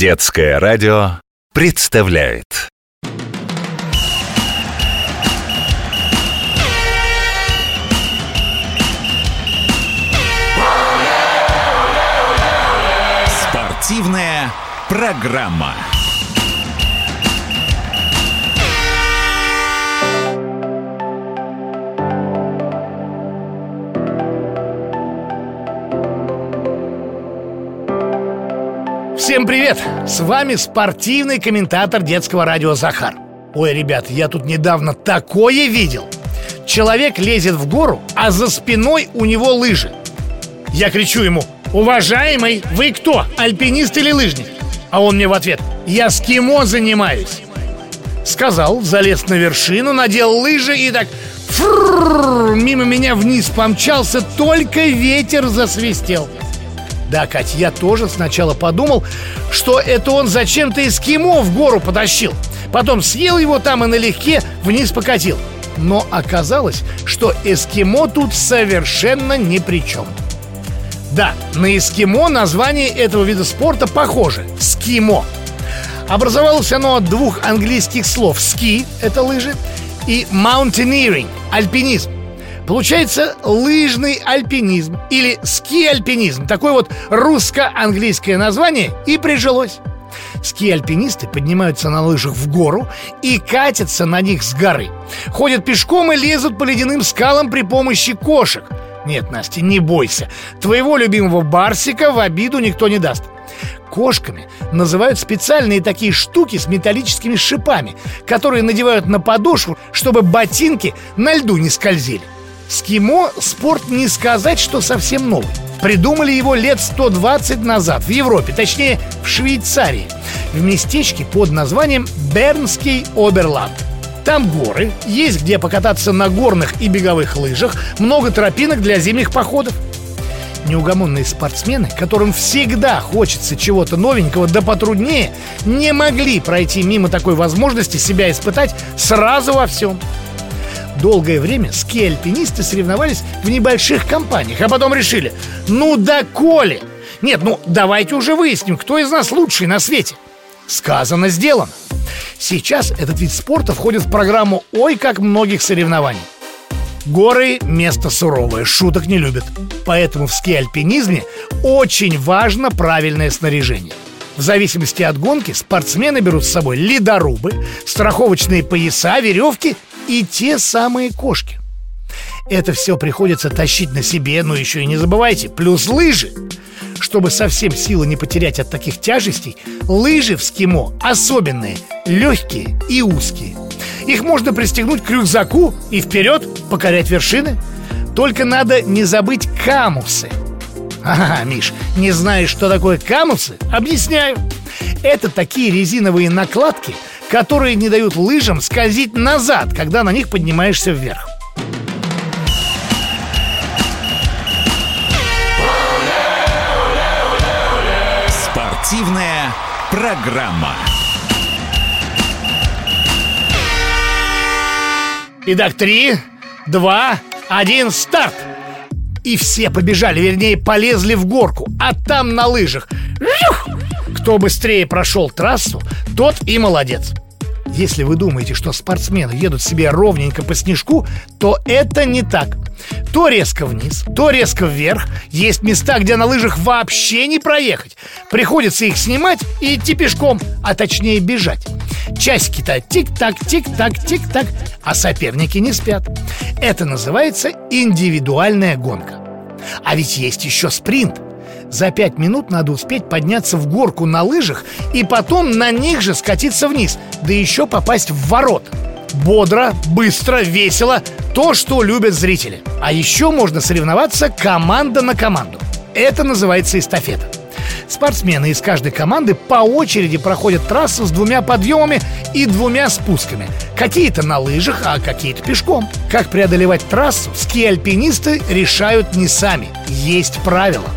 Детское радио представляет Спортивная программа. Всем привет! С вами спортивный комментатор детского радио Захар. Ой, ребят, я тут недавно такое видел. Человек лезет в гору, а за спиной у него лыжи. Я кричу ему, уважаемый, вы кто, альпинист или лыжник? А он мне в ответ, я скимо занимаюсь. Сказал, залез на вершину, надел лыжи и так фрррр, мимо меня вниз помчался, только ветер засвистел. Да, Кать, я тоже сначала подумал, что это он зачем-то эскимо в гору потащил. Потом съел его там и налегке вниз покатил. Но оказалось, что эскимо тут совершенно ни при чем. Да, на эскимо название этого вида спорта похоже – скимо. Образовалось оно от двух английских слов «ски» – это лыжи, и «mountaineering» – альпинизм. Получается лыжный альпинизм или ски-альпинизм. Такое вот русско-английское название и прижилось. Ски-альпинисты поднимаются на лыжах в гору и катятся на них с горы. Ходят пешком и лезут по ледяным скалам при помощи кошек. Нет, Настя, не бойся. Твоего любимого Барсика в обиду никто не даст. Кошками называют специальные такие штуки с металлическими шипами, которые надевают на подошву, чтобы ботинки на льду не скользили. Скимо – спорт не сказать, что совсем новый. Придумали его лет 120 назад в Европе, точнее в Швейцарии, в местечке под названием Бернский Оберланд. Там горы, есть где покататься на горных и беговых лыжах, много тропинок для зимних походов. Неугомонные спортсмены, которым всегда хочется чего-то новенького да потруднее, не могли пройти мимо такой возможности себя испытать сразу во всем. Долгое время ски-альпинисты соревновались в небольших компаниях, а потом решили, ну да коли! Нет, ну давайте уже выясним, кто из нас лучший на свете. Сказано, сделано. Сейчас этот вид спорта входит в программу «Ой, как многих соревнований». Горы – место суровое, шуток не любят. Поэтому в ски-альпинизме очень важно правильное снаряжение. В зависимости от гонки спортсмены берут с собой ледорубы, страховочные пояса, веревки и те самые кошки. Это все приходится тащить на себе, но еще и не забывайте, плюс лыжи. Чтобы совсем силы не потерять от таких тяжестей, лыжи в скимо особенные, легкие и узкие. Их можно пристегнуть к рюкзаку и вперед покорять вершины. Только надо не забыть камусы. Ага, Миш, не знаешь, что такое камусы? Объясняю. Это такие резиновые накладки – которые не дают лыжам скользить назад, когда на них поднимаешься вверх. Спортивная программа. Итак, три, два, один, старт! И все побежали, вернее, полезли в горку, а там на лыжах. Кто быстрее прошел трассу, тот и молодец. Если вы думаете, что спортсмены едут себе ровненько по снежку, то это не так. То резко вниз, то резко вверх. Есть места, где на лыжах вообще не проехать. Приходится их снимать и идти пешком, а точнее бежать. Часики-то тик-так, тик-так, тик-так, а соперники не спят. Это называется индивидуальная гонка. А ведь есть еще спринт – за пять минут надо успеть подняться в горку на лыжах и потом на них же скатиться вниз, да еще попасть в ворот. Бодро, быстро, весело – то, что любят зрители. А еще можно соревноваться команда на команду. Это называется эстафета. Спортсмены из каждой команды по очереди проходят трассу с двумя подъемами и двумя спусками. Какие-то на лыжах, а какие-то пешком. Как преодолевать трассу, ски-альпинисты решают не сами. Есть правила.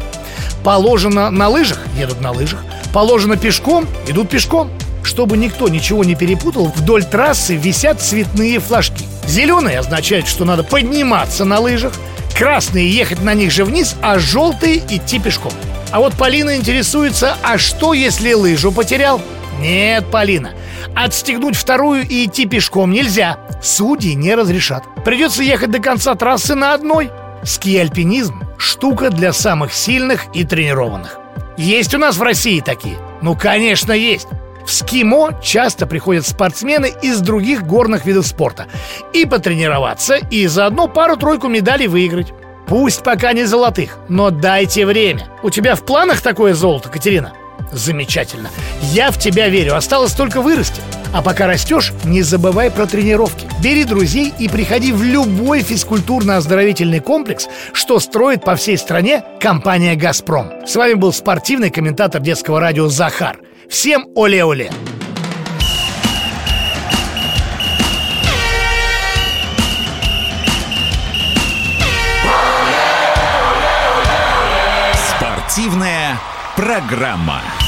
Положено на лыжах, едут на лыжах. Положено пешком, идут пешком. Чтобы никто ничего не перепутал, вдоль трассы висят цветные флажки. Зеленые означают, что надо подниматься на лыжах, красные ехать на них же вниз, а желтые идти пешком. А вот Полина интересуется, а что если лыжу потерял? Нет, Полина, отстегнуть вторую и идти пешком нельзя. Судьи не разрешат. Придется ехать до конца трассы на одной. Ски-альпинизм – штука для самых сильных и тренированных. Есть у нас в России такие? Ну, конечно, есть. В скимо часто приходят спортсмены из других горных видов спорта и потренироваться, и заодно пару-тройку медалей выиграть. Пусть пока не золотых, но дайте время. У тебя в планах такое золото, Катерина? Замечательно. Я в тебя верю. Осталось только вырасти. А пока растешь, не забывай про тренировки. Бери друзей и приходи в любой физкультурно-оздоровительный комплекс, что строит по всей стране компания «Газпром». С вами был спортивный комментатор детского радио Захар. Всем оле-оле! Спортивная программа.